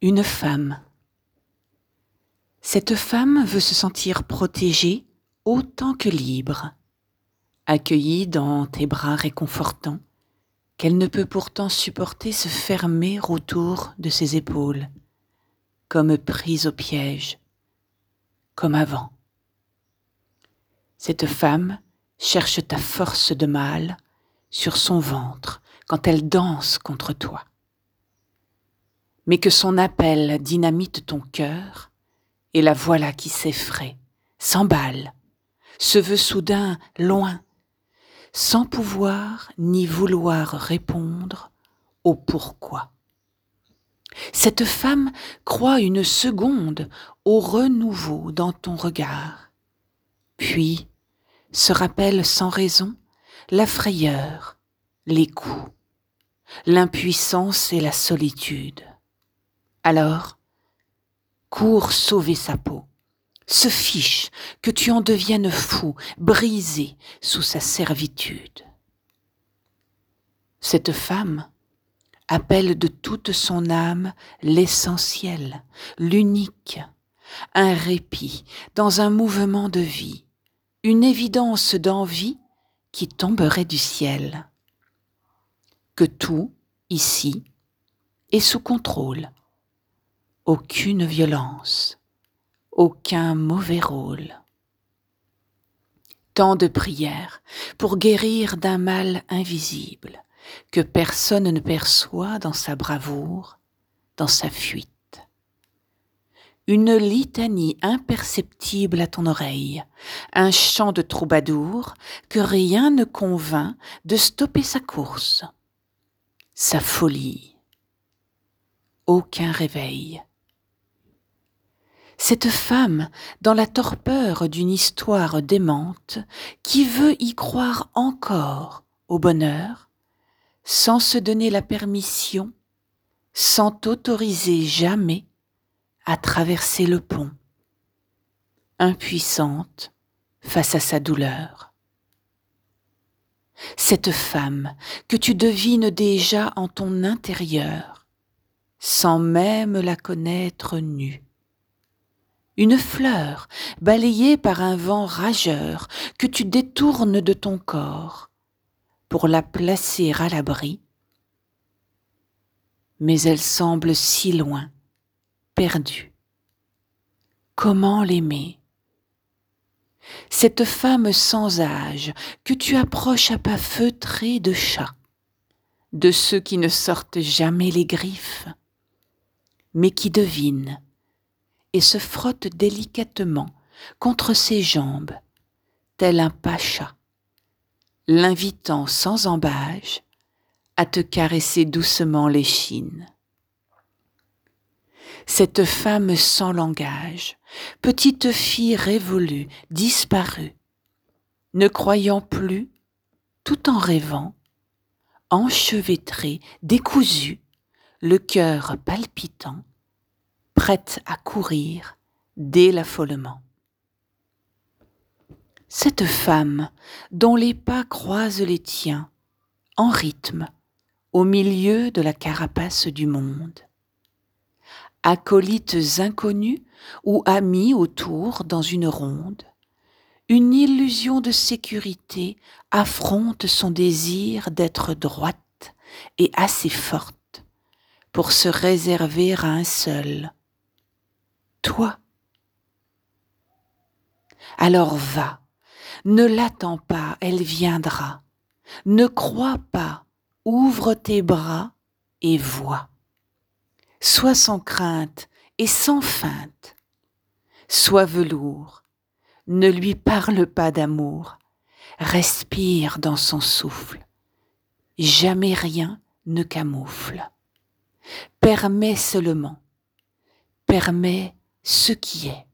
Une femme. Cette femme veut se sentir protégée autant que libre, accueillie dans tes bras réconfortants, qu'elle ne peut pourtant supporter se fermer autour de ses épaules, comme prise au piège, comme avant. Cette femme cherche ta force de mâle sur son ventre quand elle danse contre toi. Mais que son appel dynamite ton cœur, et la voilà qui s'effraie, s'emballe, se veut soudain loin, sans pouvoir ni vouloir répondre au pourquoi. Cette femme croit une seconde au renouveau dans ton regard, puis se rappelle sans raison la frayeur, les coups, l'impuissance et la solitude. Alors, cours sauver sa peau, se fiche que tu en deviennes fou, brisé sous sa servitude. Cette femme appelle de toute son âme l'essentiel, l'unique, un répit dans un mouvement de vie, une évidence d'envie qui tomberait du ciel. Que tout, ici, est sous contrôle. Aucune violence, aucun mauvais rôle. Tant de prières pour guérir d'un mal invisible que personne ne perçoit dans sa bravoure, dans sa fuite une litanie imperceptible à ton oreille, un chant de troubadour que rien ne convainc de stopper sa course, sa folie, aucun réveil. Cette femme, dans la torpeur d'une histoire démente, qui veut y croire encore au bonheur, sans se donner la permission, sans t'autoriser jamais à traverser le pont, impuissante face à sa douleur. Cette femme que tu devines déjà en ton intérieur, sans même la connaître nue. Une fleur balayée par un vent rageur que tu détournes de ton corps pour la placer à l'abri, mais elle semble si loin perdu. Comment l'aimer? Cette femme sans âge que tu approches à pas feutrés de chat, de ceux qui ne sortent jamais les griffes, mais qui devinent se frottent délicatement contre ses jambes, tel un pacha, l'invitant sans embâge à te caresser doucement l'échine cette femme sans langage, petite fille révolue, disparue, ne croyant plus, tout en rêvant, enchevêtrée, décousue, le cœur palpitant, prête à courir dès l'affolement. Cette femme dont les pas croisent les tiens, en rythme, au milieu de la carapace du monde, acolytes inconnus ou amis autour dans une ronde, une illusion de sécurité affronte son désir d'être droite et assez forte pour se réserver à un seul, Alors va, ne l'attends pas, elle viendra. Ne crois pas, ouvre tes bras et vois. Sois sans crainte et sans feinte. Sois velours, ne lui parle pas d'amour, respire dans son souffle. Jamais rien ne camoufle. Permets seulement, permets ce qui est.